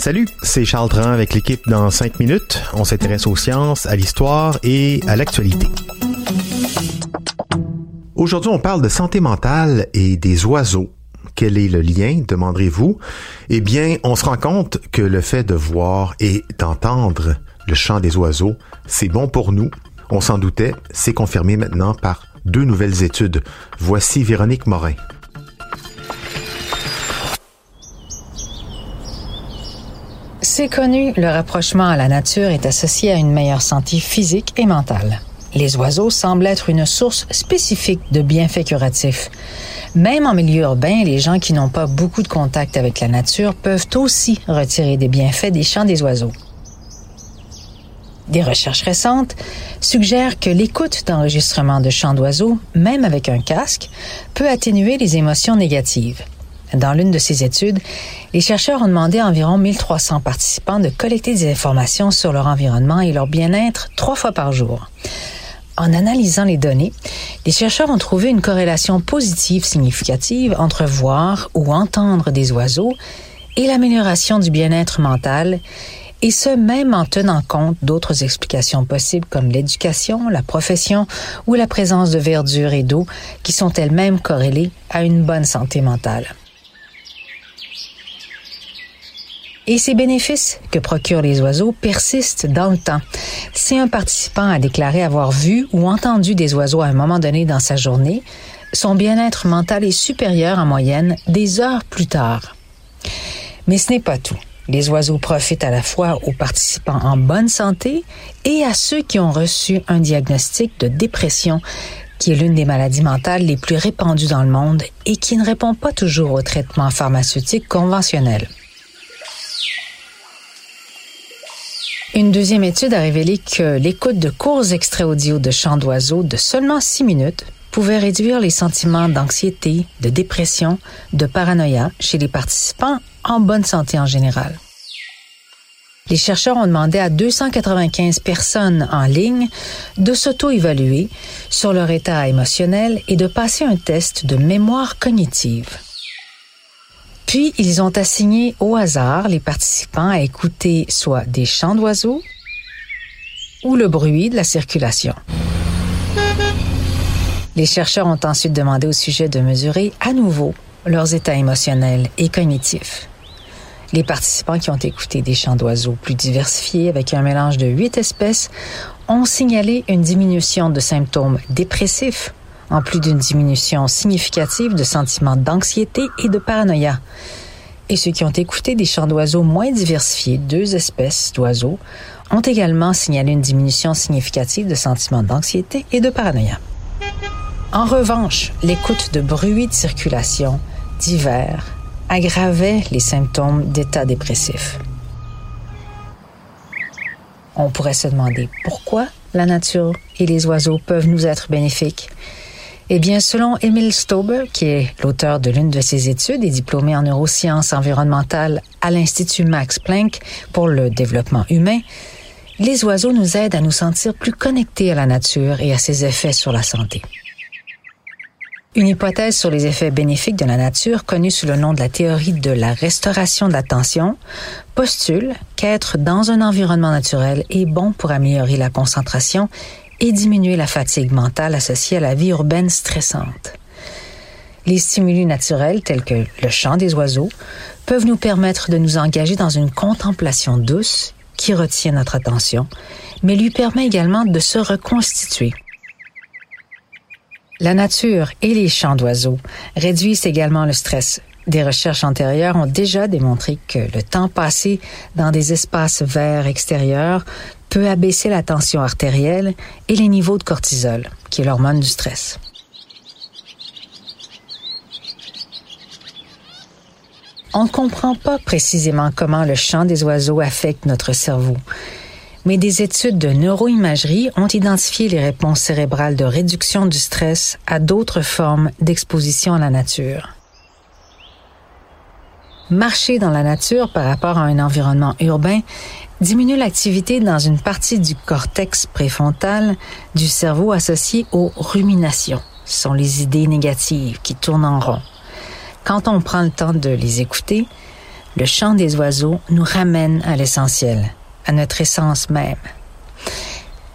Salut, c'est Charles Dran avec l'équipe dans 5 minutes. On s'intéresse aux sciences, à l'histoire et à l'actualité. Aujourd'hui, on parle de santé mentale et des oiseaux. Quel est le lien, demanderez-vous? Eh bien, on se rend compte que le fait de voir et d'entendre le chant des oiseaux, c'est bon pour nous. On s'en doutait, c'est confirmé maintenant par deux nouvelles études. Voici Véronique Morin. C'est connu, le rapprochement à la nature est associé à une meilleure santé physique et mentale. Les oiseaux semblent être une source spécifique de bienfaits curatifs. Même en milieu urbain, les gens qui n'ont pas beaucoup de contact avec la nature peuvent aussi retirer des bienfaits des chants des oiseaux. Des recherches récentes suggèrent que l'écoute d'enregistrements de chants d'oiseaux, même avec un casque, peut atténuer les émotions négatives. Dans l'une de ces études, les chercheurs ont demandé à environ 1300 participants de collecter des informations sur leur environnement et leur bien-être trois fois par jour. En analysant les données, les chercheurs ont trouvé une corrélation positive significative entre voir ou entendre des oiseaux et l'amélioration du bien-être mental, et ce même en tenant compte d'autres explications possibles comme l'éducation, la profession ou la présence de verdure et d'eau qui sont elles-mêmes corrélées à une bonne santé mentale. Et ces bénéfices que procurent les oiseaux persistent dans le temps. Si un participant a déclaré avoir vu ou entendu des oiseaux à un moment donné dans sa journée, son bien-être mental est supérieur en moyenne des heures plus tard. Mais ce n'est pas tout. Les oiseaux profitent à la fois aux participants en bonne santé et à ceux qui ont reçu un diagnostic de dépression, qui est l'une des maladies mentales les plus répandues dans le monde et qui ne répond pas toujours aux traitements pharmaceutiques conventionnels. Une deuxième étude a révélé que l'écoute de courts extraits audio de chants d'oiseaux de seulement six minutes pouvait réduire les sentiments d'anxiété, de dépression, de paranoïa chez les participants en bonne santé en général. Les chercheurs ont demandé à 295 personnes en ligne de s'auto-évaluer sur leur état émotionnel et de passer un test de mémoire cognitive. Puis, ils ont assigné au hasard les participants à écouter soit des chants d'oiseaux ou le bruit de la circulation. Les chercheurs ont ensuite demandé au sujet de mesurer à nouveau leurs états émotionnels et cognitifs. Les participants qui ont écouté des chants d'oiseaux plus diversifiés avec un mélange de huit espèces ont signalé une diminution de symptômes dépressifs en plus d'une diminution significative de sentiments d'anxiété et de paranoïa. Et ceux qui ont écouté des chants d'oiseaux moins diversifiés, deux espèces d'oiseaux, ont également signalé une diminution significative de sentiments d'anxiété et de paranoïa. En revanche, l'écoute de bruits de circulation divers aggravait les symptômes d'état dépressif. On pourrait se demander pourquoi la nature et les oiseaux peuvent nous être bénéfiques. Eh bien, selon Emile Stauber, qui est l'auteur de l'une de ces études et diplômé en neurosciences environnementales à l'Institut Max Planck pour le développement humain, les oiseaux nous aident à nous sentir plus connectés à la nature et à ses effets sur la santé. Une hypothèse sur les effets bénéfiques de la nature, connue sous le nom de la théorie de la restauration de l'attention, postule qu'être dans un environnement naturel est bon pour améliorer la concentration et diminuer la fatigue mentale associée à la vie urbaine stressante. Les stimuli naturels tels que le chant des oiseaux peuvent nous permettre de nous engager dans une contemplation douce qui retient notre attention, mais lui permet également de se reconstituer. La nature et les chants d'oiseaux réduisent également le stress. Des recherches antérieures ont déjà démontré que le temps passé dans des espaces verts extérieurs peut abaisser la tension artérielle et les niveaux de cortisol, qui est l'hormone du stress. On ne comprend pas précisément comment le chant des oiseaux affecte notre cerveau, mais des études de neuroimagerie ont identifié les réponses cérébrales de réduction du stress à d'autres formes d'exposition à la nature. Marcher dans la nature par rapport à un environnement urbain diminue l'activité dans une partie du cortex préfrontal du cerveau associé aux ruminations. Ce sont les idées négatives qui tournent en rond. quand on prend le temps de les écouter, le chant des oiseaux nous ramène à l'essentiel, à notre essence même.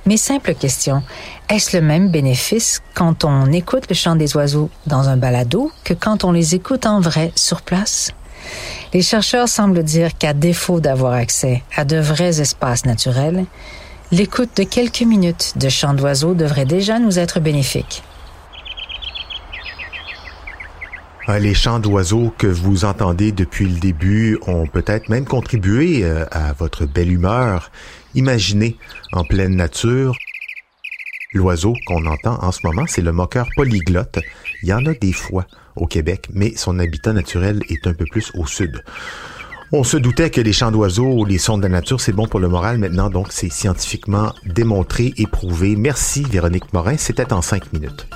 Mes simples questions, est-ce le même bénéfice quand on écoute le chant des oiseaux dans un balado que quand on les écoute en vrai sur place? Les chercheurs semblent dire qu'à défaut d'avoir accès à de vrais espaces naturels, l'écoute de quelques minutes de chant d'oiseaux devrait déjà nous être bénéfique. Les chants d'oiseaux que vous entendez depuis le début ont peut-être même contribué euh, à votre belle humeur. Imaginez en pleine nature. L'oiseau qu'on entend en ce moment, c'est le moqueur polyglotte. Il y en a des fois au Québec, mais son habitat naturel est un peu plus au sud. On se doutait que les chants d'oiseaux, les sons de la nature, c'est bon pour le moral. Maintenant, donc, c'est scientifiquement démontré et prouvé. Merci, Véronique Morin. C'était en cinq minutes.